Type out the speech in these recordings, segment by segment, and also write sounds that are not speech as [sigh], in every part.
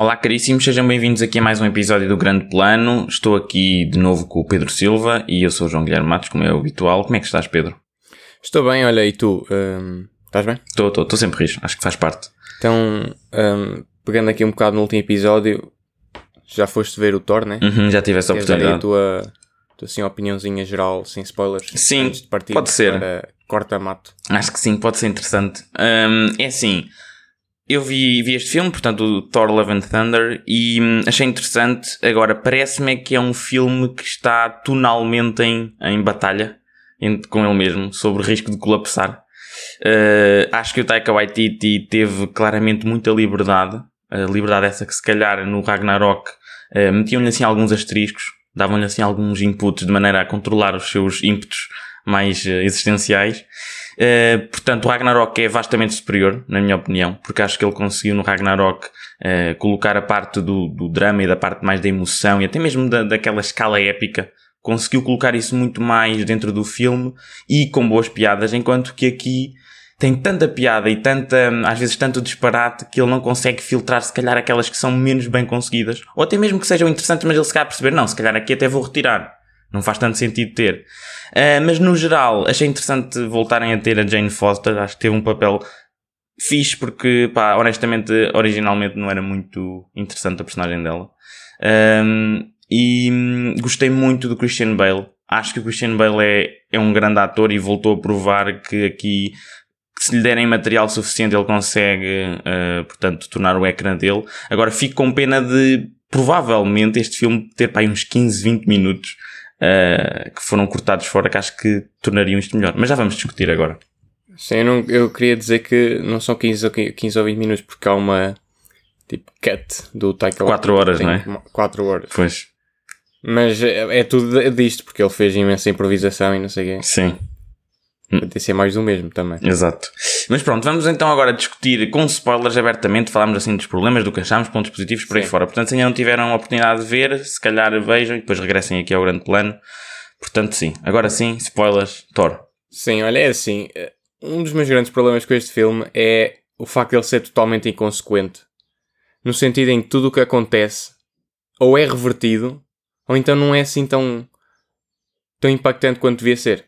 Olá, caríssimos, sejam bem-vindos aqui a mais um episódio do Grande Plano. Estou aqui de novo com o Pedro Silva e eu sou o João Guilherme Matos, como é o habitual. Como é que estás, Pedro? Estou bem, olha, e tu? hum, estás bem? Estou, estou, estou sempre rijo, acho que faz parte. Então, hum, pegando aqui um bocado no último episódio, já foste ver o Thor, né? Uhum, já tive essa Queres dar aí a oportunidade. tua, tua assim, opiniãozinha geral, sem spoilers? Sim, antes de partir pode ser. Corta-mato. Acho que sim, pode ser interessante. Hum, é assim, eu vi, vi este filme, portanto, o Thor Love and Thunder, e hum, achei interessante. Agora, parece-me que é um filme que está tonalmente em, em batalha com ele mesmo, sobre o risco de colapsar. Uh, acho que o Taika Waititi teve claramente muita liberdade, a liberdade essa que se calhar no Ragnarok uh, metiam-lhe assim alguns asteriscos, davam-lhe assim alguns inputs de maneira a controlar os seus ímpetos mais uh, existenciais. Uh, portanto, o Ragnarok é vastamente superior, na minha opinião, porque acho que ele conseguiu no Ragnarok uh, colocar a parte do, do drama e da parte mais da emoção e até mesmo da, daquela escala épica. Conseguiu colocar isso muito mais dentro do filme e com boas piadas, enquanto que aqui tem tanta piada e tanta, às vezes tanto disparate que ele não consegue filtrar se calhar aquelas que são menos bem conseguidas. Ou até mesmo que sejam interessantes, mas ele se calhar perceber, não, se calhar aqui até vou retirar. Não faz tanto sentido ter. Uh, mas no geral, achei interessante voltarem a ter a Jane Foster. Acho que teve um papel fixe porque, pá, honestamente, originalmente não era muito interessante a personagem dela. Um, e hum, gostei muito do Christian Bale. Acho que o Christian Bale é, é um grande ator e voltou a provar que aqui, se lhe derem material suficiente, ele consegue, uh, portanto, tornar o ecrã dele. Agora, fico com pena de, provavelmente, este filme ter para aí uns 15, 20 minutos uh, que foram cortados fora, que acho que tornariam isto melhor. Mas já vamos discutir agora. Sim, eu, não, eu queria dizer que não são 15 ou, 15 ou 20 minutos, porque há uma tipo cut do Taika Quatro Waititi, horas, tem não é? 4 horas. Pois, Mas é, é tudo disto, porque ele fez imensa improvisação e não sei o quê. sim. Pode ser mais do mesmo também. Exato. Mas pronto, vamos então agora discutir com spoilers abertamente, falámos assim dos problemas, do que achamos, pontos positivos por aí Sim. fora. Portanto, se ainda não tiveram a oportunidade de ver, se calhar vejam e depois regressem aqui ao grande plano. Portanto, sim. Agora sim, spoilers, Thor. Sim, olha, é assim. eh, Um dos meus grandes problemas com este filme é o facto de ele ser totalmente inconsequente. No sentido em que tudo o que acontece ou é revertido, ou então não é assim tão, tão impactante quanto devia ser.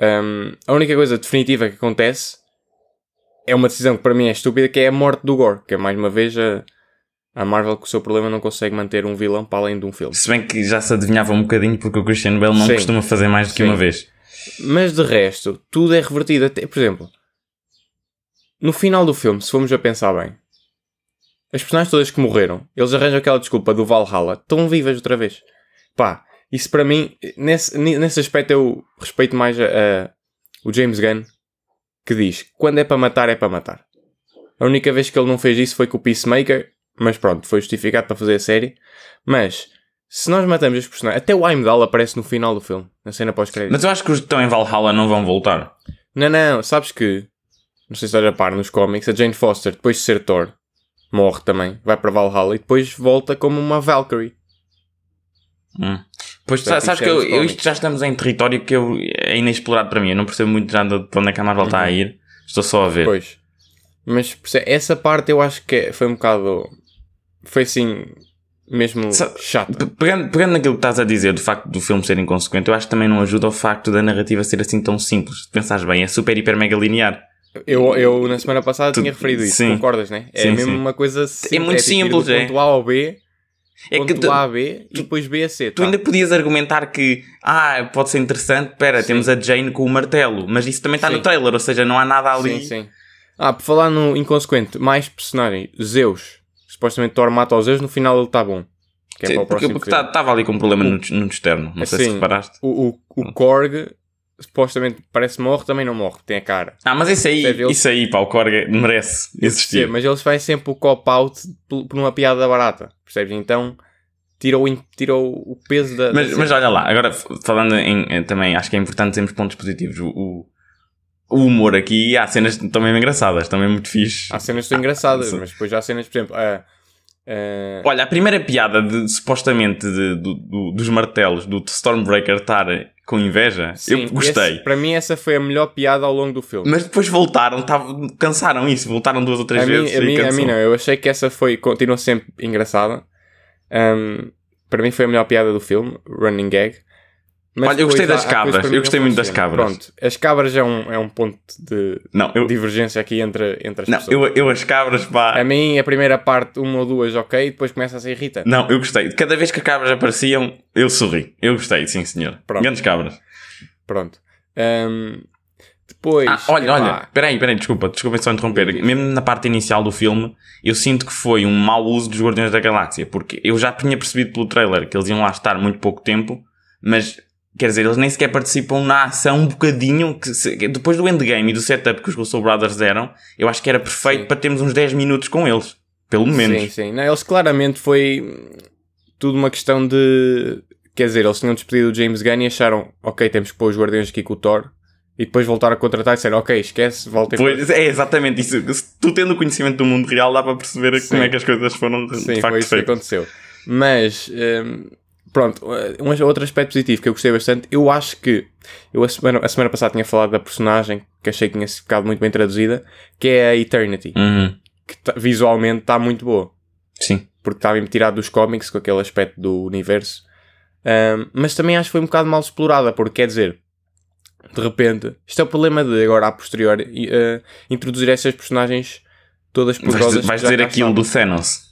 Ahm, a única coisa definitiva que acontece é uma decisão que para mim é estúpida, que é a morte do Gore. Que é mais uma vez a, a Marvel com o seu problema não consegue manter um vilão para além de um filme. Se bem que já se adivinhava um bocadinho porque o Christian Bale não Sim. costuma fazer mais do que Sim. uma vez. Mas de resto, tudo é revertido. Até, por exemplo, no final do filme, se formos a pensar bem, as personagens todas que morreram, eles arranjam aquela desculpa do Valhalla, estão vivas outra vez. Pá, isso para mim, nesse, nesse aspecto eu respeito mais a, a- o James Gunn, que diz, quando é para matar, é para matar. A única vez que ele não fez isso foi com o Peacemaker, mas pronto, foi justificado para fazer a série. Mas, se nós matamos os personagens, até o Heimdall aparece no final do filme, na cena pós-crédito. Mas eu acho que os que estão em Valhalla não vão voltar. Não, não, sabes que, não sei se estás a par nos cómics, a Jane Foster, depois de ser Thor, morre também, vai para Valhalla e depois volta como uma Valkyrie. Hum. Pois Portanto, sabes isto que é eu, eu- isto já estamos em território que eu, é inexplorado para mim. Eu não percebo muito já de onde é que a Marvel está a ir. Estou só a ver. Pois. Mas essa parte eu acho que é- foi um bocado. Foi assim. Mesmo Sa- chata. Pe- Pegando, pegando naquilo que estás a dizer, do facto do filme ser inconsequente, eu acho que também não ajuda o facto da narrativa ser assim tão simples. Se pensares bem, é super, hiper, mega linear. Eu, eu na semana passada Tu- tinha referido isso, sim. concordas, né? É Sim, mesmo sim. uma coisa simples. muito tipo ir simples, do é. ponto A ao B, É ponto que tu, A a B e depois B a C. tu tá? ainda podias argumentar que, ah, pode ser interessante, pera, Sim. temos a Jane com o martelo, mas isso também está Sim. no trailer, ou seja, não há nada ali. Sim, sim. Ah, por falar no inconsequente, mais personagem, Zeus. Supostamente Thor mata os Zeus, no final ele está bom. Que é Sim, para o porque estava ali com um problema no, no externo, não sei se Assim, reparaste. O, o, o Korg, supostamente parece morre, também não morre, tem a cara. Ah, mas isso aí, Percebe? Isso aí, pá, o Korg merece existir. Sim, mas eles fazem sempre o cop-out por, uma piada barata, percebes? Então tirou, tirou o peso da. Mas, da mas olha lá, agora falando em, também, acho que é importante termos pontos positivos. O, o, o humor aqui, há cenas também engraçadas, também muito fixe. Há cenas que estão engraçadas, sim. mas depois há cenas, por exemplo, a, Uh, Olha, a primeira piada de, supostamente de, do- do- dos martelos do Stormbreaker estar com inveja, sim, eu gostei. esse- para mim, essa foi a melhor piada ao longo do filme. Mas depois voltaram, tava, cansaram isso, voltaram duas ou três a, mim, vezes a, e mim, a cansou. mim não, eu achei que essa foi, continua sempre engraçada. Um, para mim foi a melhor piada do filme, Running Gag. Mas Olha, eu gostei das há- cabras, eu gostei muito das cabras. Pronto, as cabras é um, é um ponto de Não, eu, divergência aqui entre, entre as não pessoas. eu, eu as cabras, pá. A mim, a primeira parte, uma ou duas, ok, depois começa a ser irritante. Não, eu gostei. Cada vez que as cabras apareciam, eu sorri. Eu gostei, sim senhor. Pronto. Grandes cabras. Pronto. Um, depois. Ah, olha, olha, peraí, peraí, desculpa, desculpa só interromper. Mesmo na parte inicial do filme, eu sinto que foi um mau uso dos Guardiões da Galáxia, porque eu já tinha percebido pelo trailer que eles iam lá estar muito pouco tempo, mas quer dizer, eles nem sequer participam na ação um bocadinho. Que se- depois do endgame e do setup que os Russo Brothers deram, eu acho que era perfeito Sim. para termos uns 10 minutos com eles, pelo menos. Sim, sim. Não, eles claramente foi tudo uma questão de. Quer dizer, eles tinham despedido o James Gunn e acharam, ok, temos que pôr os Guardiões aqui com o Thor. E depois voltaram a contratar e disseram, ok, esquece, voltem para- Pois, é exatamente isso. Se tu tendo o conhecimento do mundo real, dá para perceber Sim. como é que as coisas foram de Sim, facto foi isso que aconteceu. Mas, hum, pronto, um outro aspecto positivo que eu gostei bastante, eu acho que, eu a semana, a semana passada tinha falado da personagem, que achei que tinha ficado muito bem traduzida, que é a Eternity, Uhum. que tá- visualmente está muito boa. Sim. porque estava mesmo tirado dos cómics com aquele aspecto do universo. Ahm, mas também acho que foi um bocado mal explorada, porque quer dizer, de repente, isto é o problema de agora a posteriori eh, introduzir essas personagens todas Vais, poderosas. vais já dizer aquilo do Thanos.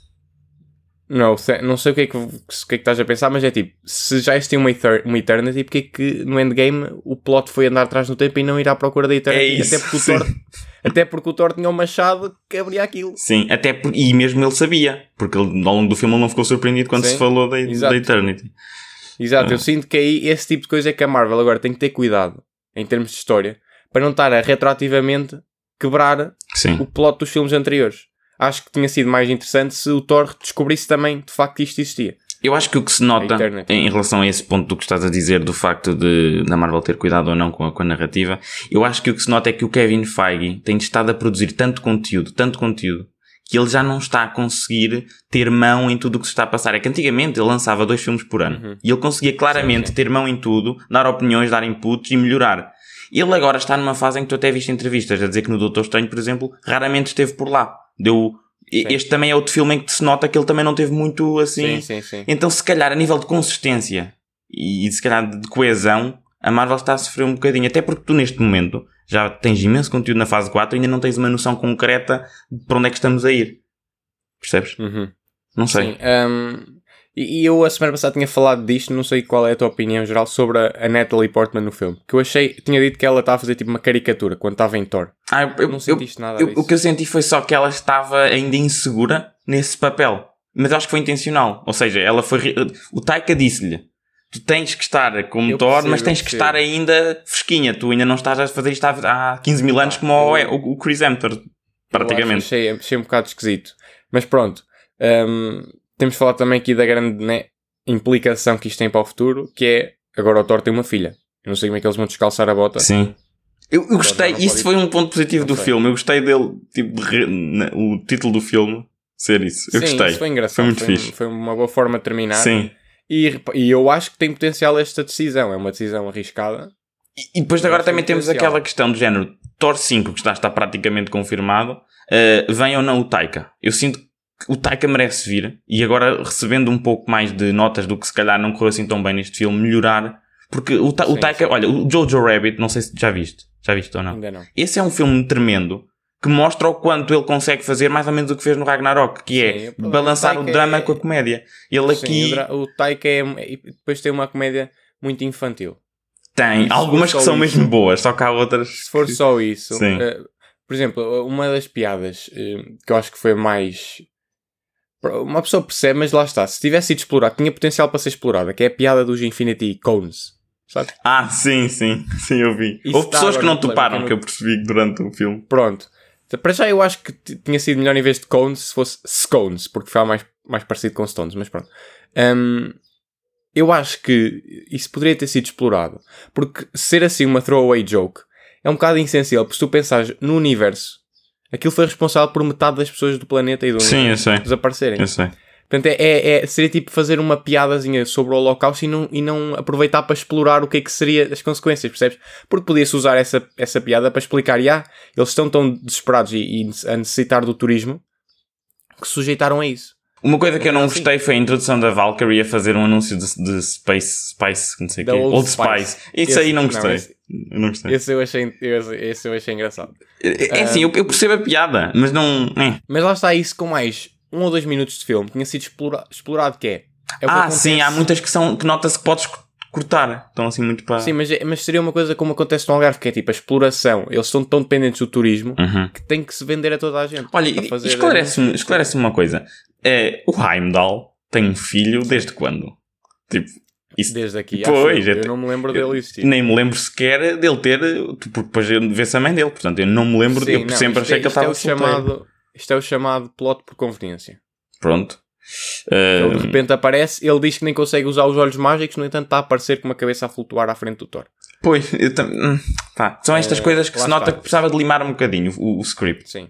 Não, não sei o que, é que, o que é que estás a pensar, mas é tipo, se já existia uma, Ether- uma Eternity, porque é que no Endgame o plot foi andar atrás no tempo e não ir à procura da Eternity? É isso, até, porque o. Thor, até porque o Thor tinha um machado que abria aquilo. Sim, até por, e mesmo ele sabia, porque ele, ao longo do filme ele não ficou surpreendido quando Sim, se falou da, exato. da Eternity. Exato, Ah. eu sinto que aí esse tipo de coisa é que a Marvel agora tem que ter cuidado em termos de história para não estar a retroativamente quebrar Sim. o plot dos filmes anteriores. Acho que tinha sido mais interessante se o Thor descobrisse também de facto que isto existia. Eu acho que o que se nota em relação a esse ponto do que estás a dizer, do facto de da Marvel ter cuidado ou não com a, com a narrativa, eu acho que o que se nota é que o Kevin Feige tem estado a produzir tanto conteúdo, tanto conteúdo, que ele já não está a conseguir ter mão em tudo o que se está a passar. É que antigamente ele lançava dois filmes por ano Uhum. e ele conseguia claramente Sim, sim. ter mão em tudo, dar opiniões, dar inputs e melhorar. Ele agora está numa fase em que tu até viste entrevistas a dizer que no Doutor Estranho, por exemplo, raramente esteve por lá. Deu. e- Sim. Este também é outro filme em que se nota que ele também não teve muito assim. Sim, sim. Então, se calhar, a nível de consistência e se calhar de coesão, a Marvel está a sofrer um bocadinho. Até porque tu, neste momento, já tens imenso conteúdo na fase 4 e ainda não tens uma noção concreta de para onde é que estamos a ir. Percebes? Uhum. Não sei. Sim, um, e, e eu a semana passada tinha falado disto, não sei qual é a tua opinião geral sobre a, a Natalie Portman no filme. Que eu achei, tinha dito que ela estava a fazer tipo uma caricatura quando estava em Thor. Ah, eu, eu- Não eu- sentiste nada disso. o que eu senti foi só que ela estava ainda insegura nesse papel. Mas acho que foi intencional. Ou seja, ela foi. O Taika disse-lhe: Tu tens que estar como Eu Thor, percebo, mas tens que estar ainda fresquinha. Tu ainda não estás a fazer isto há, há 15 mil anos como o, eu- o, o Chris Hemsworth. Praticamente. Achei, achei um bocado esquisito. Mas pronto. um, temos de falar também aqui da grande né, implicação que isto tem para o futuro, que é agora o Thor tem uma filha. Eu não sei como é que eles vão descalçar a bota. Sim. Eu, eu gostei, isso foi um ponto positivo Não do sei. filme. Eu gostei dele, tipo, de re- o título do filme ser isso. Eu Sim, gostei. isso foi engraçado. Foi muito um- fixe. foi uma boa forma de terminar. Sim. E, e eu acho que tem potencial esta decisão. É uma decisão arriscada. E, e depois agora também temos potencial. aquela questão do género Thor 5, que está, está praticamente confirmado. eh, vem ou não o Taika? Eu sinto que o Taika merece vir e agora recebendo um pouco mais de notas do que se calhar não correu assim tão bem neste filme, melhorar. Porque o, Ta- o Sim, Taika, sim. olha, o Jojo Rabbit, não sei se já viste. Já viste ou não? Ainda não. Esse é um filme tremendo que mostra o quanto ele consegue fazer mais ou menos o que fez no Ragnarok, que Sim, é o balançar o Taika drama é- com a comédia. Ele aqui o o Taika é. E depois tem uma comédia muito infantil. tem algumas que são isso- mesmo boas, só que há outras. Se for só isso, Sim. eh, por exemplo, uma das piadas eh, que eu acho que foi mais. Uma pessoa percebe, mas lá está. Se tivesse sido explorado, tinha potencial para ser explorada, que é a piada dos Infinity Cones. Sabe? Ah, sim, sim, [laughs] sim, eu vi. Isso Houve pessoas que não toparam, que eu percebi durante o filme. Pronto. Para já eu acho que tinha sido melhor em vez de cones se fosse scones, porque ficava mais, mais parecido com stones, mas pronto. Hum, eu acho que isso poderia ter sido explorado. Porque ser assim uma throwaway joke é um bocado insensível, porque se tu pensares no universo, aquilo foi responsável por metade das pessoas do planeta e do Sim, eu sei. desaparecerem. Eu sei. Portanto, é, é, é- seria tipo fazer uma piadazinha sobre o Holocausto e não, e não aproveitar para explorar o que é que seria as consequências, percebes? Porque podia-se usar essa, essa piada para explicar, já, eles estão tão desesperados e, e a necessitar do turismo que se sujeitaram a isso. Uma coisa que eu não Assim. gostei foi a introdução da Valkyrie a fazer um anúncio de, de Space, Spice, não sei o quê. Old Old, Spice. Spice. Isso Esse- aí não não, gostei. esse- Eu não gostei. Esse eu achei, esse, esse eu achei engraçado. É assim, eu, eu percebo a piada, mas não. é. Mas lá está isso com mais um ou dois minutos de filme, tinha sido explora- explorado, que é... é que Ah, acontece- sim, há muitas que, são, que nota-se que podes cortar. Estão assim muito para. Sim, mas, é- mas seria uma coisa como acontece no Algarve, que é tipo a exploração. Eles estão tão dependentes do turismo Uhum. que tem que se vender a toda a gente. Olha, esclarece-me esclarece uma coisa. É, o Heimdall tem um filho desde quando? Tipo, isso Desde aqui, Pois, eu, é- eu não me lembro dele existir. nem me lembro sequer dele ter, porque depois vê-se a mãe dele, portanto eu não me lembro, Sim, eu não, sempre isto achei é- que ele isto é estava o solteiro. chamado Isto é o chamado plot por conveniência. Pronto. Ele de repente aparece, ele diz que nem consegue usar os olhos mágicos, no entanto está a aparecer com uma cabeça a flutuar à frente do Thor. pois, tam- pá, são estas Eh, coisas que se nota está. que precisava de limar um bocadinho o, o script. Sim.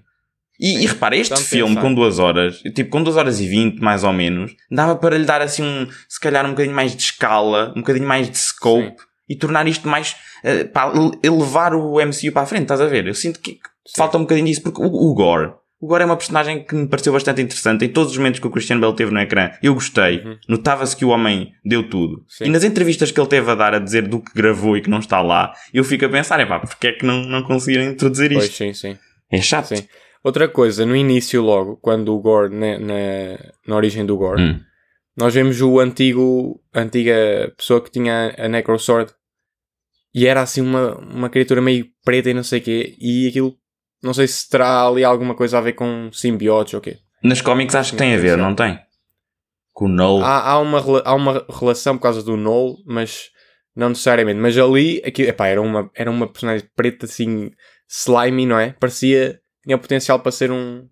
E, e repara, este Tanto filme pensar. com duas horas, tipo com duas horas e vinte mais ou menos, dava para lhe dar assim um, se calhar um bocadinho mais de escala, um bocadinho mais de scope Sim. e tornar isto mais, eh, pá, elevar o MCU para a frente, estás a ver? Eu sinto que falta um bocadinho disso, porque o, o Gore, o Gore é uma personagem que me pareceu bastante interessante em todos os momentos que o Christian Bale teve no ecrã. Eu gostei, Uhum. notava-se que o homem deu tudo. Sim. E nas entrevistas que ele teve a dar a dizer do que gravou e que não está lá, eu fico a pensar, é pá, porque é que não, não conseguiram introduzir Pois isto? sim, sim. É chato. Sim. Outra coisa, no início logo, quando o Gore, na, na, na origem do Gore, Hum. nós vemos o antigo, a antiga pessoa que tinha a Necrosword e era assim uma, uma criatura meio preta e não sei o quê, e aquilo, não sei se terá ali alguma coisa a ver com simbiotes ou quê. Nas cómics acho que tem a ver, não tem? Com o Null. Há, há, uma, há uma relação por causa do Null, mas não necessariamente. Mas ali, aqui, epá, era, uma, era uma personagem preta assim, slimy, não é? Parecia, tinha o potencial para ser um.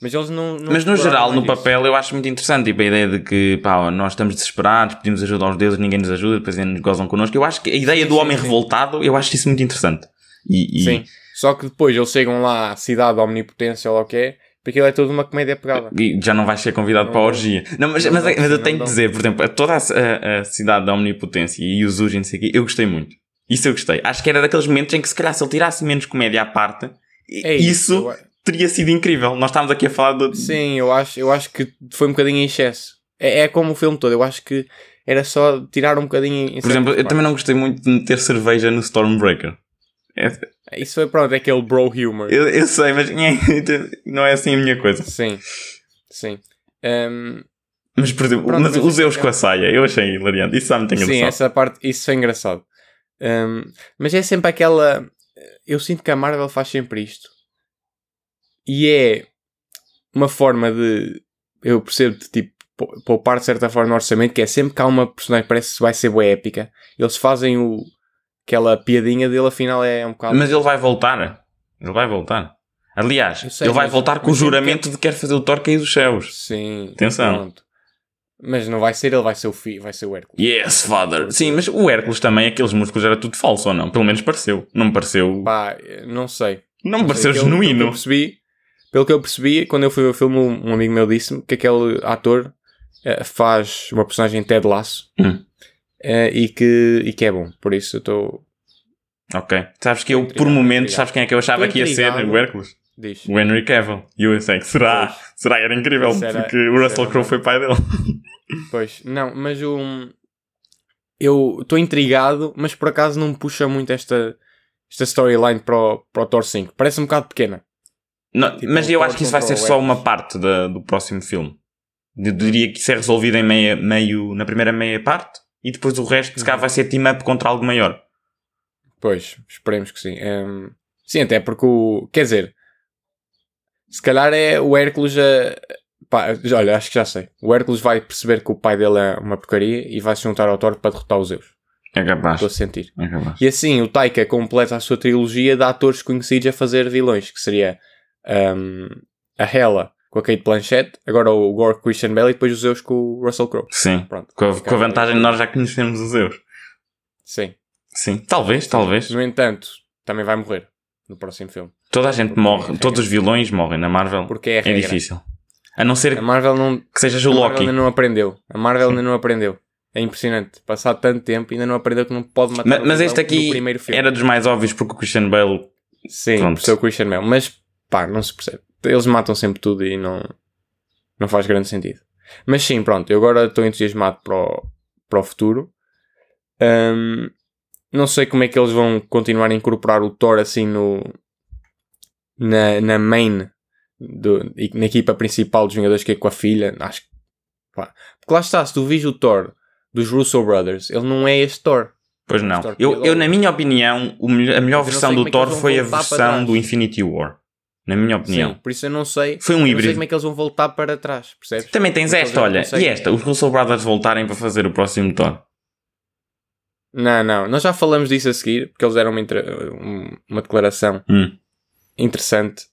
Mas eles não. não Mas no geral, no papel, eu acho muito interessante tipo, a ideia de que pá, nós estamos desesperados, pedimos ajuda aos deuses, ninguém nos ajuda, depois eles nos gozam connosco. Eu acho que a ideia do sim, homem sim. revoltado, eu acho isso muito interessante. E, e- Sim. Só que depois eles chegam lá à cidade da Omnipotência ou o que é, porque aquilo é toda uma comédia pegada. e já não vais ser convidado Não para a orgia. Não, mas, Não mas, mas eu tenho que dizer, por exemplo, toda a, a- a cidade da Omnipotência e os Uji, não sei o quê, eu gostei muito. Isso eu gostei. Acho que era daqueles momentos em que se calhar se ele tirasse menos comédia à parte, É isso, Eu- teria sido incrível. Nós estávamos aqui a falar de. Sim, eu acho, eu acho que foi um bocadinho em excesso. É, é como o filme todo, eu acho que era só tirar um bocadinho em Por exemplo, eu também não gostei muito de meter cerveja no Stormbreaker. É- Isso foi pronto, é aquele bro humor. Eu, eu sei, mas [laughs] não é assim a minha coisa. Sim, sim. Ehm, Mas, por exemplo, Pronto, mas mas os Zeus é- com a saia, eu achei hilariante. Isso já me tem sim, engraçado. essa parte, isso foi engraçado. Ehm, mas é sempre aquela. Eu sinto que a Marvel faz sempre isto. E é uma forma de. Eu percebo de tipo pou- poupar de certa forma no orçamento, que é sempre que há uma personagem que parece que vai ser boa épica, eles fazem o. Aquela piadinha dele, afinal é um bocado. Mas ele vai voltar. Ele vai voltar. Aliás, sei, ele vai voltar com o juramento de que quer fazer o Thor cair dos céus. Sim. Atenção. pronto. Mas não vai ser ele, vai ser o filho, vai ser o Hércules. Yes, father. Sim, mas o Hércules também, aqueles músculos era tudo falso ou não? Pelo menos pareceu. Não me pareceu. Pá, não sei. Não me pareceu sei, pelo- Pelo que, genuíno. percebi, pelo que eu percebi, quando eu fui ver o filme, um amigo meu disse-me que aquele ator eh, faz uma personagem Ted Lasso Hum. eh, e, que, e que é bom. Por isso eu estou. Ok. Sabes que eu, Intrigado, por momentos, sabes quem é que eu achava que ia ser o Hércules? Diz. O Henry Cavill. E eu pensei que será? Pois. Será? Era incrível, era- porque o Russell Crowe foi pai dele. [laughs] Pois, não, mas o. Eu estou intrigado, mas por acaso não me puxa muito esta, esta storyline para o, para o Thor 5. Parece um bocado pequena. Não, Tipo, mas eu Thor acho que isso vai ser só uma parte da- do próximo filme. Eu diria que isso é resolvido em meia, meio, na primeira meia parte e depois o resto, se calhar, vai ser team-up contra algo maior. Pois, esperemos que sim. Ehm, sim, até porque o. Quer dizer, se calhar é o Hércules a. Pá, olha, acho que já sei. O Hércules vai perceber que o pai dele é uma porcaria e vai se juntar ao Thor para derrotar os Zeus. É capaz. Estou a sentir. É capaz. E assim, o Taika completa a sua trilogia de atores conhecidos a fazer vilões, que seria ehm, a Hela com a Kate Blanchett, agora o Gore Christian Bale e depois os Zeus com o Russell Crowe. Sim. Pronto. Com a, com a vantagem de nós já conhecemos os Zeus. Sim. Sim. Talvez, talvez. No entanto, também vai morrer no próximo filme. Toda a gente Porque morre. é. Todos os vilões morrem na Marvel. Porque é É difícil. A não ser A Marvel não, que sejas o a Marvel Loki. ainda não aprendeu. A Marvel ainda não aprendeu. É impressionante. Passado tanto tempo ainda não aprendeu que não pode matar Ma- o Mas este aqui primeiro filme. era dos mais óbvios porque o Christian Bale. Sim, Pronto. o Christian Bale. Mas pá, não se percebe. Eles matam sempre tudo e não, não faz grande sentido. Mas sim, pronto, eu agora estou entusiasmado para o, para o futuro. Ahm, não sei como é que eles vão continuar a incorporar o Thor assim no na, na main do, e na equipa principal dos Vingadores que é com a filha. Acho que pá. Porque lá está, se tu vis o Thor dos Russo Brothers, ele não é este Thor. Pois não. Thor Eu, eu, na minha opinião, a melhor versão do é Thor foi a versão do Infinity War. Na minha opinião. Sim, por isso eu não sei. Foi um eu não sei híbrido. como é que eles vão voltar para trás, percebes? Também tens Porque esta, eles já olha. E esta, os Russell Brothers voltarem para fazer o próximo Thor. Não, não, nós já falamos disso a seguir, porque eles deram uma, um- uma declaração Hum. interessante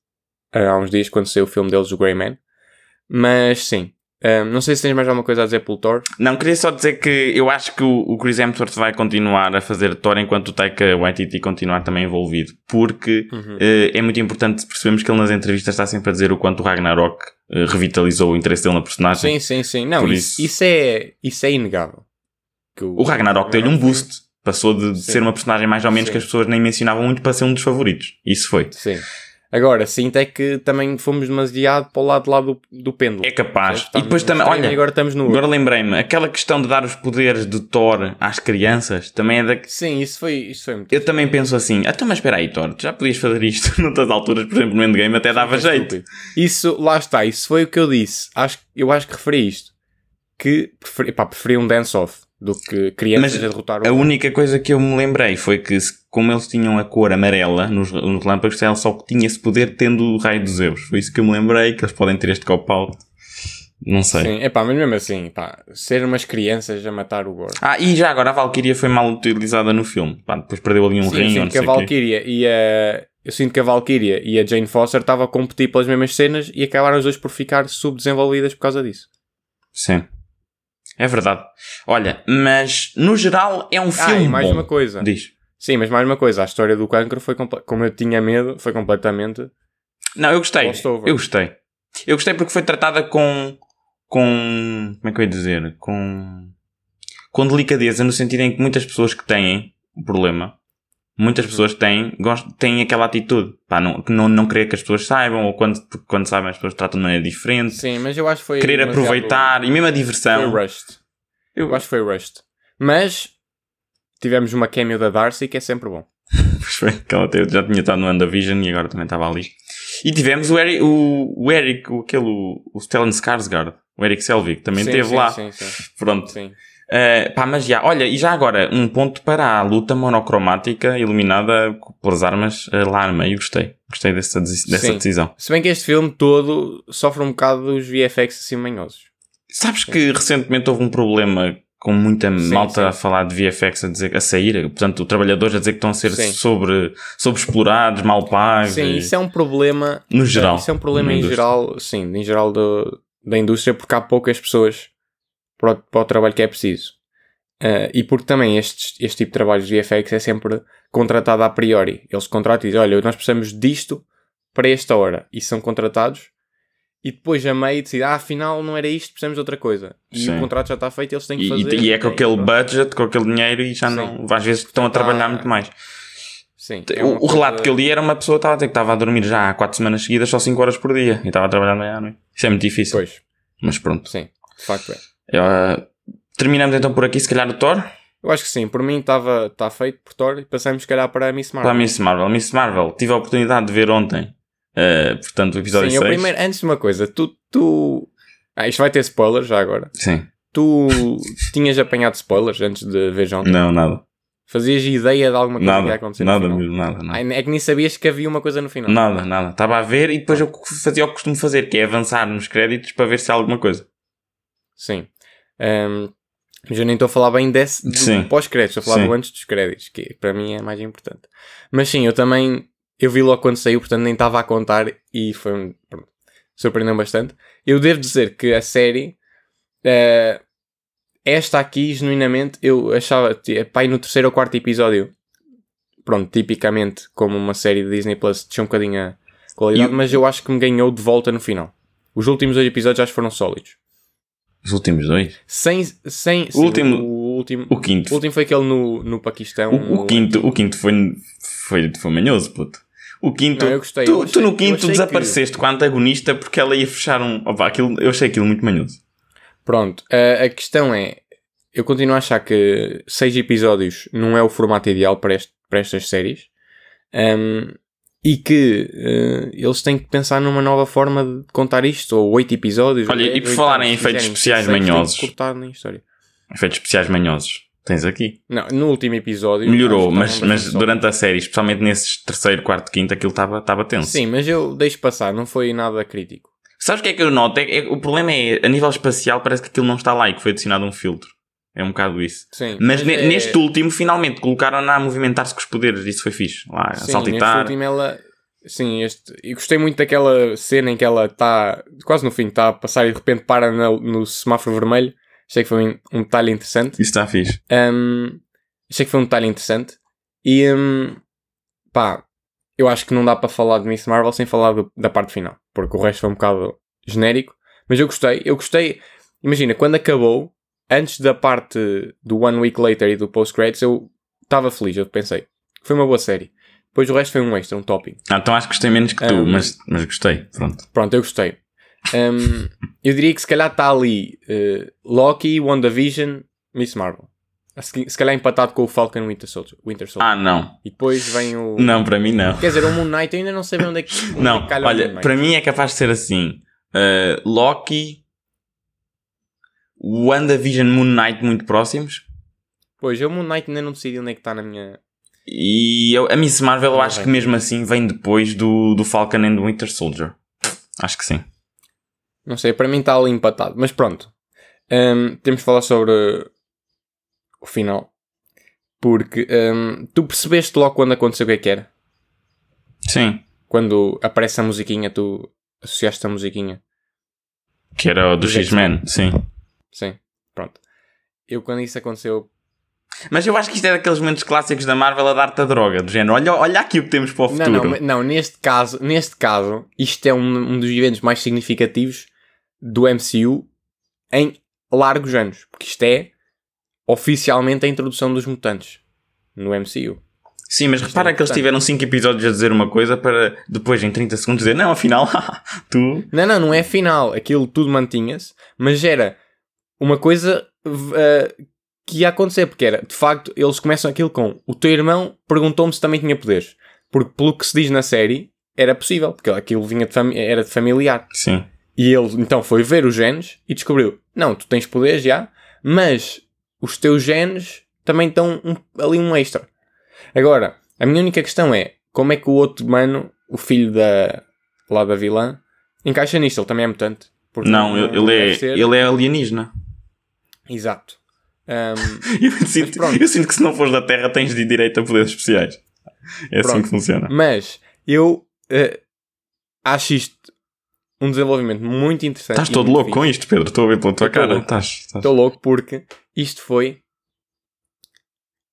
há uns dias quando saiu o filme deles, o Grey Man. Mas sim, eh, não sei se tens mais alguma coisa a dizer pelo Thor. Não, queria só dizer que eu acho que o, o Chris Hemsworth vai continuar a fazer Thor enquanto o Taika Waititi continuar também envolvido. Porque Uhum. eh, é muito importante percebermos que ele nas entrevistas está sempre a dizer o quanto o Ragnarok eh, revitalizou o interesse dele na personagem. Sim, sim, sim. Não, isso, isso- é, isso é inegável. Que O Ragnarok deu-lhe um boost. Passou de, de ser uma personagem mais ou menos Sim. que as pessoas nem mencionavam muito para ser um dos favoritos. Isso foi. Sim. Agora, sinto é que também fomos demasiado para o lado, lá do, do pêndulo. É capaz. E depois também, olha, agora estamos no. Agora lembrei-me, aquela questão de dar os poderes de Thor às crianças também é da. Sim, isso foi, isso foi muito. Eu também penso assim, ah, então mas espera aí, Thor, tu já podias fazer isto [laughs] noutras alturas, por exemplo, no Endgame até dava jeito. Isso, lá está, isso foi o que eu disse. Acho, eu acho que referi isto. Que preferi, pá, preferi um dance-off do que crianças Mas a derrotar o. A única coisa que eu me lembrei foi que, se- como eles tinham a cor amarela nos, nos relâmpagos, ela só tinha esse poder tendo o raio dos Zeus. Foi isso que eu me lembrei, que eles podem ter este cop-out. Não sei. Sim, é pá, mas mesmo assim, pá, ser umas crianças a matar o Gore. Ah, e já agora a Valkyria foi mal utilizada no filme. Pá, depois perdeu ali um Sim, eu rim ou sinto que a o quê. Valkyria e a. Eu sinto que a Valkyria e a Jane Foster estavam a competir pelas mesmas cenas e acabaram os dois por ficar subdesenvolvidas por causa disso. Sim. É verdade. Olha, mas no geral é um Ah, filme e mais bom. uma coisa. Diz. Sim, mas mais uma coisa, a história do cancro foi como eu tinha medo, foi completamente. Não, eu gostei. Eu gostei. Eu gostei porque foi tratada com. com. como é que eu ia dizer? Com. com delicadeza, no sentido em que muitas pessoas que têm o problema, muitas pessoas têm, gostam, têm aquela atitude. Pá, não, não, não querer que as pessoas saibam, ou quando, quando sabem as pessoas tratam de maneira diferente. Sim, mas eu acho que foi. Querer aproveitar, e mesmo a diversão. Foi rushed. Eu acho que foi rushed. Mas tivemos uma cameo da Darcy que é sempre bom. [laughs] Pois foi, que ela já tinha estado no WandaVision e agora também estava ali. E tivemos o Eric, o, o Eric, o, aquele, o, Stellan Skarsgård, o Eric Selvig, também Sim, esteve sim, lá. Sim, sim, Pronto. sim. Uh, pá, mas já, olha, e já agora, um ponto para a luta monocromática iluminada pelas armas uh, lá no meio. Gostei. Gostei dessa, dessa Sim. decisão. Se bem que este filme todo sofre um bocado dos VFX assim manhosos. Sabes que recentemente houve um problema com muita Sim, malta sim. a falar de VFX a dizer a sair, portanto, trabalhadores a dizer que estão a ser Sim. sobre, sobre explorados, mal pagos. Sim, e- isso é um problema. no geral. Isso é um problema em indústria. geral, sim, em geral do, da indústria, porque há poucas pessoas para o, para o trabalho que é preciso. Ah, e porque também este, este tipo de trabalhos de VFX é sempre contratado a priori. Eles contratam e dizem, olha, nós precisamos disto para esta hora. E são contratados. E depois a meio decidem, ah, afinal não era isto, precisamos de outra coisa. E Sim. o contrato já está feito e eles têm que E, fazer. e- e é com Ok, aquele budget, com aquele dinheiro e já Sim. não. Às vezes estão a trabalhar muito mais. Sim, é o, o relato coisa- que eu li era uma pessoa que estava a dizer que estava a dormir já há 4 semanas seguidas, só 5 horas por dia. E estava a trabalhar meia noite. Isso é muito difícil. Pois, Mas pronto. sim, de facto é. Uh, terminamos então por aqui, se calhar, o Thor. Eu acho que sim, por mim estava tá feito por Thor e passamos se calhar para a Miss Marvel. Para a Miss Marvel. Miss Marvel, tive a oportunidade de ver ontem. Uh, portanto, o episódio Sim, 6. eu primeiro, antes de uma coisa, tu, tu... Ah, isto vai ter spoilers já agora. Sim. Tu tinhas apanhado spoilers antes de ver ontem? Não, nada. Fazias ideia de alguma coisa que ia Nada. acontecer no Nada final? mesmo, nada. nada. Ah, É que nem sabias que havia uma coisa no final. Nada, nada. Estava a ver e depois eu fazia o que costumo fazer, que é avançar nos créditos para ver se há alguma coisa. Sim. Ahm, mas eu nem estou a falar bem desse do pós-créditos, estou a falar do antes dos créditos, que para mim é mais importante. Mas sim, eu também eu vi logo quando saiu, portanto nem estava a contar e foi um, pronto, surpreendeu bastante. Eu devo dizer que a série eh, esta aqui, genuinamente, eu achava, pai, no terceiro ou quarto episódio, pronto, tipicamente, como uma série de Disney Plus, tinha um bocadinho a qualidade, mas eu acho que me ganhou de volta no final. Os últimos dois episódios acho que foram sólidos. Os últimos dois? Sem. sem sim, último- O, último. O quinto. O último foi aquele no, no Paquistão. O, o quinto, o quinto foi, foi, foi manhoso, puto. O quinto. Não, eu gostei, tu, eu tu achei- no eu quinto desapareceste com a antagonista porque ela ia fechar um. Opa, aquilo, eu achei aquilo muito manhoso. Pronto, a, a questão é. Eu continuo a achar que seis episódios não é o formato ideal para, este- para estas séries. Ahm, e que eh, eles têm que pensar numa nova forma de contar isto, ou oito episódios. Olha, ou e por falar em efeitos especiais 16, têm que manhosos. cortar na história. Efeitos especiais manhosos. Tens aqui. Não, no último episódio. Melhorou, mas, mas durante a série, especialmente nesses terceiro, quarto, quinto, aquilo estava tenso. Sim, mas eu deixo passar, não foi nada crítico. Sabes o que é que eu noto? É, é- o problema é, a nível espacial, parece que aquilo não está lá e que foi adicionado um filtro. É um bocado isso. Sim, Mas, ne- é- neste último, finalmente, colocaram-na a movimentar-se com os poderes. Isso foi fixe. Lá, a Sim, neste saltitar. último ela. Sim, este. E gostei muito daquela cena em que ela está. Quase no fim, está a passar e de repente para no, no semáforo vermelho. Achei que foi um, um detalhe interessante. Isso está fixe. Um, achei que foi um detalhe interessante. E. Um, pá, eu acho que não dá para falar de Miss Marvel sem falar do- da parte final. Porque o resto foi um bocado genérico. Mas eu gostei. Eu gostei. Imagina, quando acabou, antes da parte do One Week Later e do Post-Credits, eu estava feliz. Eu pensei, foi uma boa série. Depois o resto foi um extra, um topping. Ah, então acho que gostei menos que tu, Um, mas, mas gostei. Pronto. Pronto, eu gostei. Um, eu diria que se calhar está ali uh, Loki, WandaVision, Miss Marvel. Se, se calhar empatado com o Falcon Winter Soldier. Winter Soldier. Ah, não. E depois vem o. Não, para mim não. Quer dizer, o Moon Knight eu ainda não sei onde é que. [laughs] onde é Não, que o Moon olha, para mim é capaz de ser assim. Uh, Loki, WandaVision, Moon Knight muito próximos. Pois, eu o Moon Knight ainda não decidi onde é que está na minha. E eu- a Miss Marvel eu acho que mesmo assim vem depois do, do Falcon and Winter Soldier. Acho que sim. Não sei, para mim está ali empatado. Mas pronto. Um, temos de falar sobre o final. Porque um, tu percebeste logo quando aconteceu o que é que era? Sim. Quando aparece a musiquinha, tu associaste a musiquinha? Que era o do X-Men, sim. Sim, pronto. Eu quando isso aconteceu, Mas eu acho que isto é daqueles momentos clássicos da Marvel a dar-te a droga, do género. Olha, olha aqui o que temos para o não, futuro. não, mas- não, neste caso, neste caso, isto é um, um dos eventos mais significativos do MCU em largos anos, porque isto é oficialmente a introdução dos mutantes no MCU. Sim, mas repara é que eles tiveram 5 episódios a dizer uma coisa para depois, em 30 segundos, dizer não, afinal, [laughs] tu. Não, não, não é final, aquilo tudo mantinha-se, mas era uma coisa uh, que ia acontecer, porque era, de facto, eles começam aquilo com o teu irmão perguntou-me se também tinha poderes, porque pelo que se diz na série, era possível, porque aquilo vinha de era de familiar. Sim. E ele então foi ver os genes e descobriu: não, tu tens poderes já, mas os teus genes também estão um- ali um extra. Agora, a minha única questão é: como é que o outro mano, o filho da, lá da vilã, encaixa nisto? Ele também é mutante. Não, ele, ele é, ser- ele é alienígena. Exato. Ahm, [laughs] Eu sinto, eu sinto que se não fores da Terra tens de direito a poderes especiais. É assim Pronto. que funciona. mas eu eh, acho isto um desenvolvimento muito interessante. Estás todo louco com isto, Pedro. Estou a ver pela tua cara. Estou louco porque isto foi.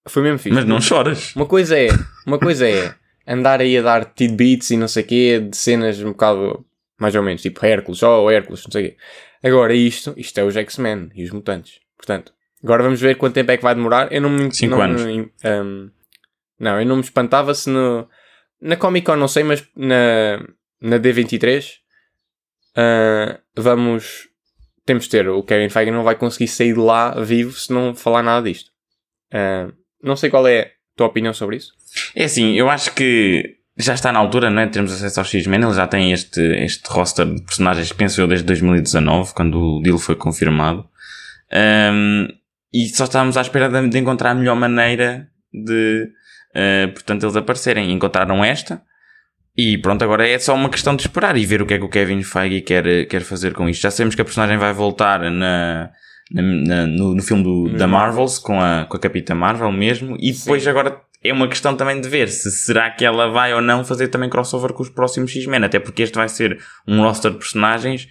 Foi mesmo fixe. Mas não choras. Uma coisa é, uma coisa é andar aí a dar tidbits e não sei o quê, de cenas um bocado mais ou menos, tipo Hércules, oh Hércules, não sei o quê. Agora isto, isto é os X-Men e os mutantes. Portanto, agora vamos ver quanto tempo é que vai demorar. Eu não me... Anos. um, não, eu não me espantava se no... Na Comic Con não sei, mas na, na D23 ah, vamos... Temos de ter, o Kevin Feige não vai conseguir sair de lá vivo se não falar nada disto. Ah, não sei qual é a tua opinião sobre isso. É assim, eu acho que já está na altura, não é? Termos acesso ao X-Men. Ele já tem este, este roster de personagens penso eu desde 2019, quando o deal foi confirmado. Ahm, e só estávamos à espera de, de encontrar a melhor maneira de, ah, portanto, eles aparecerem. Encontraram esta. E pronto, agora é só uma questão de esperar e ver o que é que o Kevin Feige quer, quer fazer com isto. Já sabemos que a personagem vai voltar na, na- na- no, no filme do, da Marvel. Marvels, com a, com a Capitã Marvel mesmo. E depois Sim. agora é uma questão também de ver se será que ela vai ou não fazer também crossover com os próximos X-Men. Até porque este vai ser um roster de personagens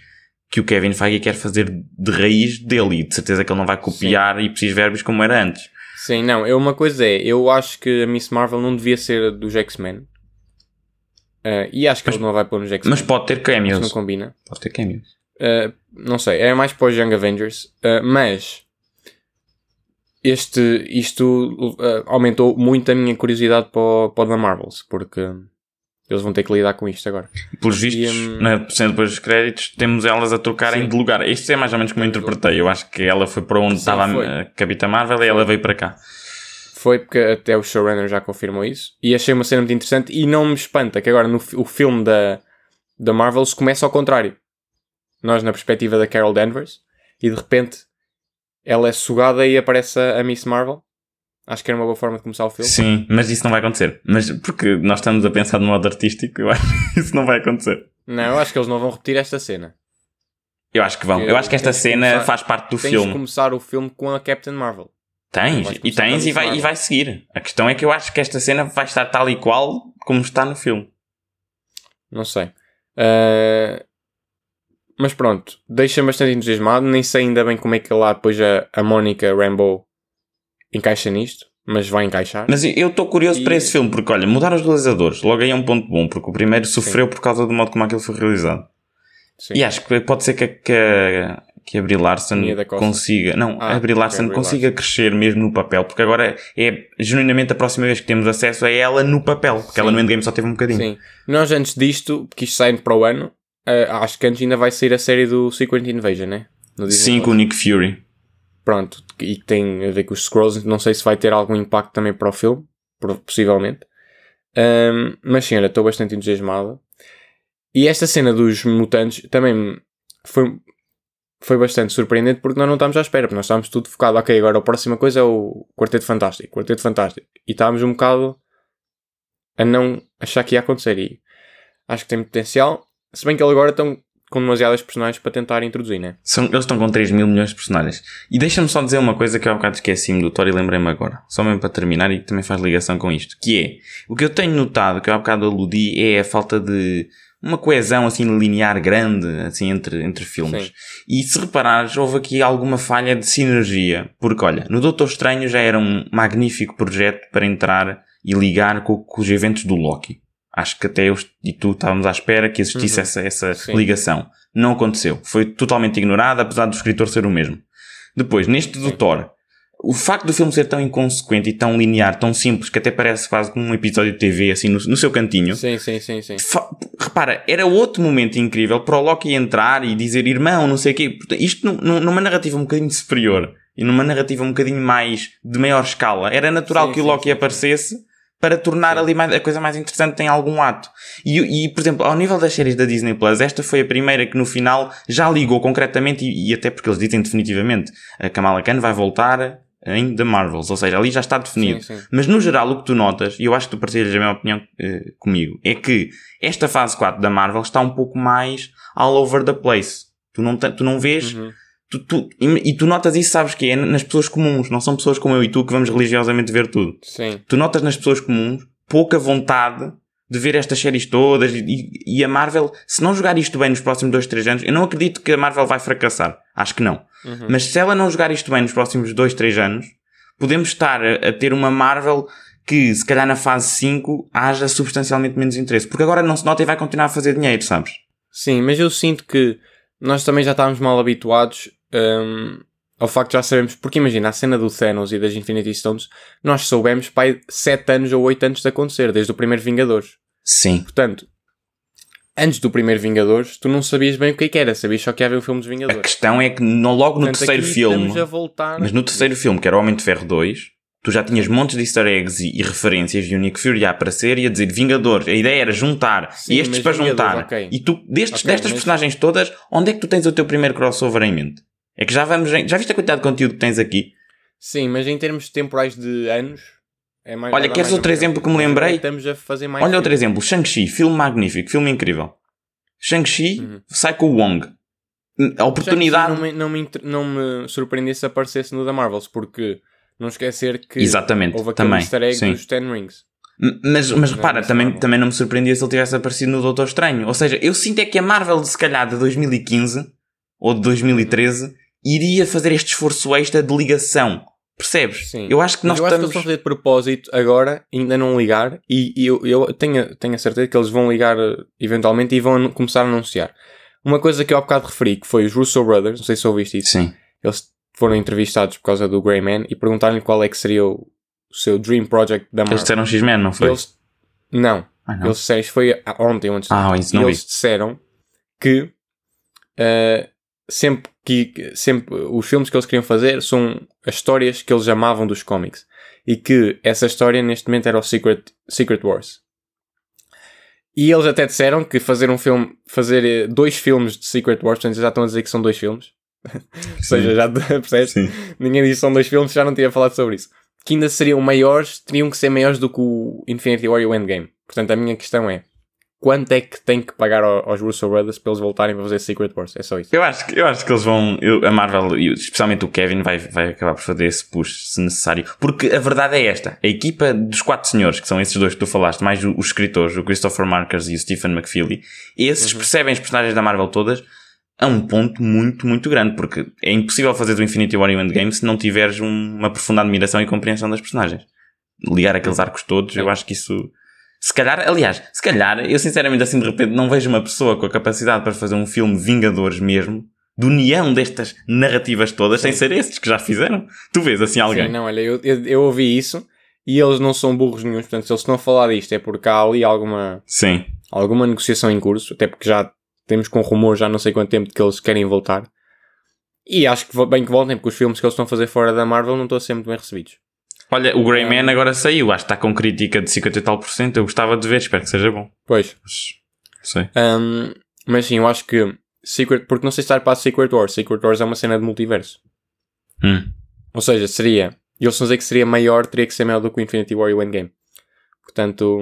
que o Kevin Feige quer fazer de raiz dele. E de certeza que ele não vai copiar e precis verbos como era antes. Sim, não, eu, uma coisa é, eu acho que a Miss Marvel não devia ser dos X-Men. Ah, e acho que Mas- ele não vai pôr nos X-Men. Mas pode ter que não cameos. combina. Pode ter cameos. Uh, não sei, é mais para os Young Avengers, uh, mas este, isto uh, aumentou muito a minha curiosidade para o, para o da Marvels, porque eles vão ter que lidar com isto agora. Pelos vistos, e, um, cena depois dos créditos, temos elas a trocarem sim. de lugar. Isto é mais ou menos como eu interpretei. Eu acho que ela foi para onde sim, estava foi. a Capitã Marvel e ela veio para cá. Foi porque até o showrunner já confirmou isso. E achei uma cena muito interessante. E não me espanta que agora no o filme da, da Marvel se começa ao contrário. Nós na perspectiva da Carol Danvers. E de repente ela é sugada e aparece a Miss Marvel. Acho que era uma boa forma de começar o filme. Sim, mas isso não vai acontecer. Mas porque nós estamos a pensar de modo artístico, eu acho que isso não vai acontecer. Não, eu acho que eles não vão repetir esta cena. Eu acho que vão. Eu, eu acho que esta cena começar, faz parte do tens filme. Tens começar o filme com a Captain Marvel. Tens, e tens e vai, e vai seguir. A questão é que eu acho que esta cena vai estar tal e qual como está no filme. Não sei. Uh, mas pronto, deixa-me bastante entusiasmado. Nem sei ainda bem como é que lá depois a, a Mónica Rambo encaixa nisto, mas vai encaixar. Mas eu estou curioso e... para esse filme, porque olha, mudar os realizadores logo aí é um ponto bom, porque o primeiro sofreu Sim. por causa do modo como aquilo foi realizado. Sim. E acho que pode ser que, que, que a Brie Larson consiga, não, ah, a Brie Larson okay, consiga Larson. crescer mesmo no papel, porque agora é genuinamente a próxima vez que temos acesso a ela no papel, porque Sim. ela no Endgame só teve um bocadinho. Sim. Nós antes disto, que isto sai para o ano, uh, acho que antes ainda vai sair a série do Secret Invasion, né? Sim, com o Nick Fury. Pronto, e que tem a ver com os Scrolls, não sei se vai ter algum impacto também para o filme, possivelmente. Um, mas sim, olha, estou bastante entusiasmado. E esta cena dos mutantes também foi, foi bastante surpreendente porque nós não estávamos à espera, porque nós estávamos tudo focado, ok, agora a próxima coisa é o Quarteto Fantástico, Quarteto Fantástico. E estávamos um bocado a não achar que ia acontecer. E acho que tem potencial. Se bem que eles agora estão com demasiadas personagens para tentar introduzir, né? São, eles estão com 3 mil milhões de personagens. E deixa-me só dizer uma coisa que eu há bocado esqueci-me do Thor e lembrei-me agora. Só mesmo para terminar e que também faz ligação com isto. Que é, o que eu tenho notado, que eu há bocado aludi, é a falta de uma coesão assim linear grande assim entre, entre filmes. Sim. E se reparares, houve aqui alguma falha de sinergia. Porque olha, no Doutor Estranho já era um magnífico projeto para entrar e ligar com, com os eventos do Loki. Acho que até eu e tu estávamos à espera que existisse uhum. essa, essa ligação. Não aconteceu. Foi totalmente ignorado, apesar do escritor ser o mesmo. Depois, neste do Thor, o facto do filme ser tão inconsequente e tão linear, tão simples, que até parece quase como um episódio de TV, assim, no, no seu cantinho. Sim, sim, sim, sim. Repara, era outro momento incrível para o Loki entrar e dizer irmão, não sei o quê. Isto numa narrativa um bocadinho superior e numa narrativa um bocadinho mais de maior escala, era natural sim, que o Loki sim, aparecesse para tornar ali mais, a coisa mais interessante em algum ato. E, e, por exemplo, ao nível das séries da Disney Plus, esta foi a primeira que no final já ligou concretamente, e, e até porque eles dizem definitivamente, a Kamala Khan vai voltar em The Marvels, ou seja, ali já está definido. Sim, sim. Mas no geral o que tu notas, e eu acho que tu partilhas a mesma opinião eh, comigo, é que esta fase 4 da Marvel está um pouco mais all over the place. Tu não, tu não vês uhum. Tu, tu, e, tu notas isso, sabes que é nas pessoas comuns, não são pessoas como eu e tu que vamos religiosamente ver tudo. Sim. Tu notas nas pessoas comuns pouca vontade de ver estas séries todas e, e, a Marvel, se não jogar isto bem nos próximos 2, 3 anos, eu não acredito que a Marvel vai fracassar. Acho que não. Uhum. Mas se ela não jogar isto bem nos próximos 2, 3 anos, podemos estar a, a, ter uma Marvel que, se calhar na fase 5, haja substancialmente menos interesse. Porque agora não se nota e vai continuar a fazer dinheiro, sabes? Sim, mas eu sinto que nós também já estávamos mal habituados um, ao facto de já sabemos, porque imagina, a cena do Thanos e das Infinity Stones, nós soubemos pai 7 anos ou 8 anos de acontecer, desde o primeiro Vingadores. Sim. Portanto, antes do primeiro Vingadores, tu não sabias bem o que, é que era, sabias só que havia o filme dos Vingadores. A questão é que no, logo no Portanto, terceiro filme, mas no terceiro filme, que era o Homem de Ferro 2, tu já tinhas montes de easter eggs e, e referências e o Nick Fury a aparecer e a dizer Vingadores. A ideia era juntar Sim, estes para juntar. Okay. E tu, destes, okay, destas mas... personagens todas, onde é que tu tens o teu primeiro crossover em mente? É que já vamos. Já viste a quantidade de conteúdo que tens aqui? Sim, mas em termos temporais de anos. É mais, Olha, queres outro exemplo que me lembrei? Estamos a fazer mais. Olha outro exemplo: Shang-Chi, filme magnífico, filme incrível. Shang-Chi uhum. sai com o Wong. A oportunidade. Não me, não, me, não me surpreendesse se aparecesse no da Marvels, porque não esquecer que Exatamente, houve aquele também, easter egg sim. dos Ten Rings. Mas, mas repara, também, também não me surpreendia se ele tivesse aparecido no Doutor Estranho. Ou seja, eu sinto é que a Marvel, se calhar, de 2015 ou de 2013, iria fazer este esforço extra de ligação. Percebes? Sim. Eu acho que nós eu estamos... acho que eles fazer de propósito agora, ainda não ligar, e, e eu, eu tenho, tenho a certeza que eles vão ligar eh, eventualmente e vão começar a anunciar. Uma coisa que eu há bocado referi, que foi os Russo Brothers, não sei se ouviste isso. Sim. Eles foram entrevistados por causa do Grey Man e perguntaram-lhe qual é que seria o, seu dream project da Eles Marvel. disseram X-Men, não foi? Eles, não, Ah, não. eles disseram, foi ontem Ah, ontem. isso não e vi. eles disseram que eh, sempre que sempre os filmes que eles queriam fazer são as histórias que eles amavam dos cómics e que essa história neste momento era o Secret, Secret Wars. E eles até disseram que fazer um filme, fazer eh, dois filmes de Secret Wars, portanto já estão a dizer que são dois filmes. [laughs] Ou seja, já percebes? Sim. Ninguém disse que são dois filmes, já não tinha falado sobre isso. Que ainda seriam maiores, teriam que ser maiores do que o Infinity War e o Endgame. Portanto, a minha questão é: quanto é que tem que pagar ao- aos Russo Brothers para eles voltarem para fazer Secret Wars? É só isso. Eu acho, que- eu acho que eles vão. eu- a Marvel, especialmente o Kevin, vai, vai acabar por fazer esse push se necessário. Porque a verdade é esta: a equipa dos quatro senhores, que são esses dois que tu falaste, mais os escritores, o Christopher Markers e o Stephen McFeely, esses percebem as personagens da Marvel todas a um ponto muito, muito grande. Porque é impossível fazer do Infinity War e o Endgame se não tiveres um- uma profunda admiração e compreensão das personagens. Ligar aqueles arcos todos, eu acho que isso. Se calhar, aliás, se calhar, eu sinceramente assim de repente não vejo uma pessoa com a capacidade para fazer um filme Vingadores mesmo, de união destas narrativas todas, sem ser estes que já fizeram. Tu vês assim alguém? Sim, não, olha, eu, eu, eu ouvi isso e eles não são burros nenhum. Portanto, se eles estão a falar disto é porque há ali alguma, Sim. alguma negociação em curso, até porque já temos com rumor já não sei quanto tempo de que eles querem voltar. E acho que bem que voltem, porque os filmes que eles estão a fazer fora da Marvel não estão a ser muito bem recebidos. Olha, o Grey Man agora saiu, acho que está com crítica de 50 e tal por cento. Eu gostava de ver, espero que seja bom. Pois. Mas, sei. Um, mas sim, eu acho que Secret, porque não sei se está para Secret Wars. Secret Wars é uma cena de multiverso. Hum. Ou seja, seria, e eles estão a dizer que seria maior, teria que ser maior do que o Infinity War e o Endgame. Portanto,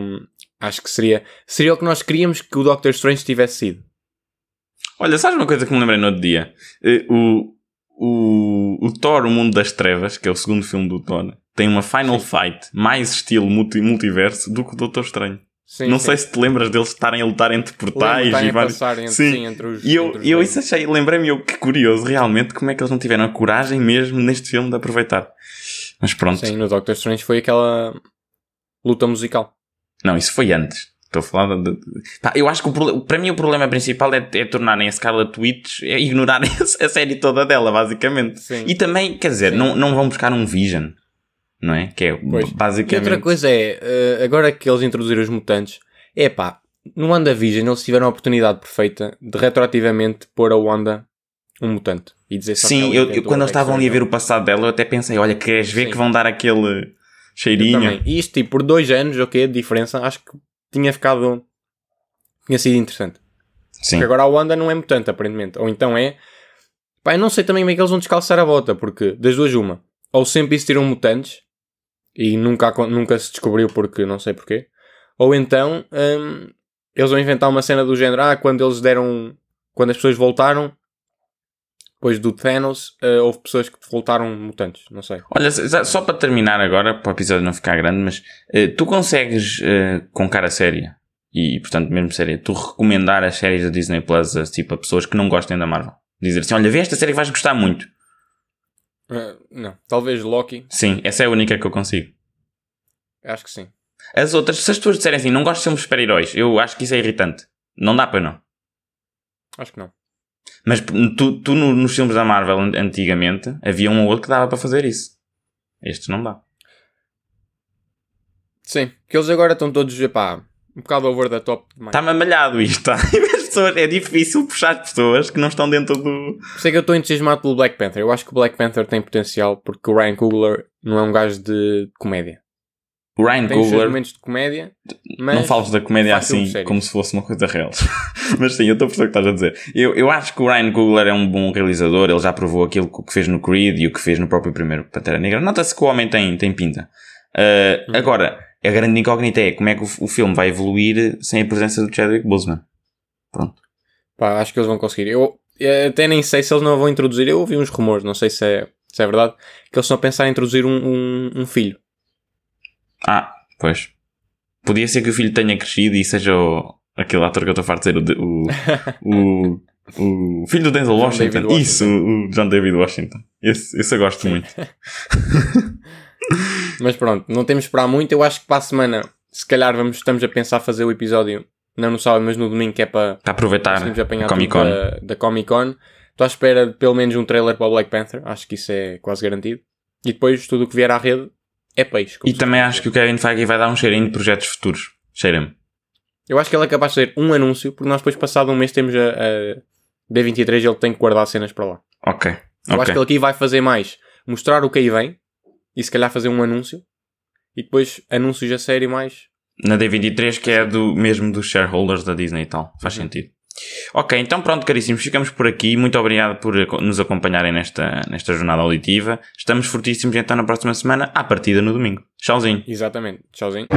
acho que seria, seria o que nós queríamos que o Doctor Strange tivesse sido. Olha, sabes uma coisa que me lembrei no outro dia? Eh, O, o, o Thor, o Mundo das Trevas, que é o segundo filme do Thor, tem uma Final Fight mais estilo multi- multiverso do que o Doutor Estranho. Sim, não sim. sei se te lembras deles estarem a lutar entre portais e vários. entre, Sim. sim, entre os. E eu, entre os eu dois. isso achei, lembrei-me eu que curioso realmente como é que eles não tiveram a coragem mesmo neste filme de aproveitar. Mas pronto. Sim, no Doctor Strange foi aquela luta musical. Não, isso foi antes. Estou a falar de. Pá, eu acho que o para mim o problema principal é, é tornarem a Scarlet Witch, é ignorarem [laughs] a série toda dela, basicamente. Sim. E também, quer dizer, Sim. não, não vão buscar um Vision, não é? Que é Pois. E basicamente. outra coisa é, eh, agora que eles introduziram os mutantes, é pá, no WandaVision eles tiveram a oportunidade perfeita de retroativamente pôr a Wanda um mutante. E dizer só Sim, eu, eu- quando eles estavam ali a ver o passado dela, eu até pensei, olha, queres ver Sim. que vão dar aquele cheirinho? E isto, tipo, por dois anos, ok, de diferença, acho que tinha ficado. tinha sido interessante. Sim. Porque agora a Wanda não é mutante, aparentemente. Ou então é. Pá, eu não sei também como é que eles vão descalçar a bota, porque das duas, uma. Ou sempre existiram mutantes e nunca, nunca se descobriu porque não sei porquê. Ou então hum, eles vão inventar uma cena do género. Ah, quando eles deram. Quando as pessoas voltaram, depois do Thanos, eh, houve pessoas que voltaram mutantes. Não sei. Olha, só para terminar agora, para o episódio não ficar grande, mas eh, tu consegues, eh, com cara séria, e portanto mesmo séria, tu recomendar as séries da Disney Plus a, tipo, a pessoas que não gostem da Marvel? Dizer assim, olha, vê esta série que vais gostar muito. Eh, não. Talvez Loki. Sim, essa é a única que eu consigo. Acho que sim. As outras, se as pessoas disserem assim, não gosto de sermos super-heróis, eu acho que isso é irritante. Não dá para não. Acho que não. Mas tu, tu no- nos filmes da Marvel an- antigamente, havia um ou outro que dava para fazer isso. Estes não dá. Sim. Que eles agora estão todos, pá, um bocado over the top. Está-me amalhado isto, tá? [laughs] As pessoas, é difícil puxar as pessoas que não estão dentro do... Por isso é que eu estou entusiasmado pelo Black Panther. Eu acho que o Black Panther tem potencial porque o Ryan Coogler não é um gajo de comédia. O Ryan Tem Coogler, momentos de comédia, não fales da comédia assim como se fosse uma coisa real. [laughs] Mas sim, eu estou a perceber o que estás a dizer. Eu, eu acho que o Ryan Coogler é um bom realizador, ele já provou aquilo que fez no Creed e o que fez no próprio primeiro Pantera Negra. Nota-se que o homem tem, tem pinta. Uh, Uhum. Agora, a grande incógnita é como é que o, o filme vai evoluir sem a presença do Chadwick Boseman. Pronto. pá, acho que eles vão conseguir. Eu eh, até nem sei se eles não vão introduzir. Eu ouvi uns rumores, não sei se é, se é verdade, que eles estão a pensar em introduzir um, um, um filho. Ah, pois. Podia ser que o filho tenha crescido e seja o, aquele ator que eu estou farto de dizer, o, o, o, o filho do Denzel Washington. Washington. Isso, o John David Washington. Esse, esse eu gosto muito. [laughs] Mas pronto, não temos de esperar muito. Eu acho que para a semana, se calhar, vamos, estamos a pensar fazer o episódio Não no sábado, mas no domingo, que é para Para aproveitar a Comic Con. Da, da Comic Con. Estou à espera de pelo menos um trailer para o Black Panther. Acho que isso é quase garantido. E depois tudo o que vier à rede é peixe. E também acho que o Kevin Feige vai dar um cheirinho de projetos futuros. Cheira-me. Eu acho que ele é capaz de fazer um anúncio, porque nós depois, passado um mês, temos a, a B23 e ele tem que guardar cenas para lá. Ok. Eu acho Ok. que ele aqui vai fazer mais mostrar o que aí vem e se calhar fazer um anúncio e depois anúncios a sério mais. Na D23, que é do mesmo dos shareholders da Disney e tal. Faz Uhum. sentido. Ok, então pronto, caríssimos, ficamos por aqui. Muito obrigado por aco- nos acompanharem nesta, nesta jornada auditiva. Estamos fortíssimos então na próxima semana, à partida no domingo. Tchauzinho. Exatamente. Tchauzinho.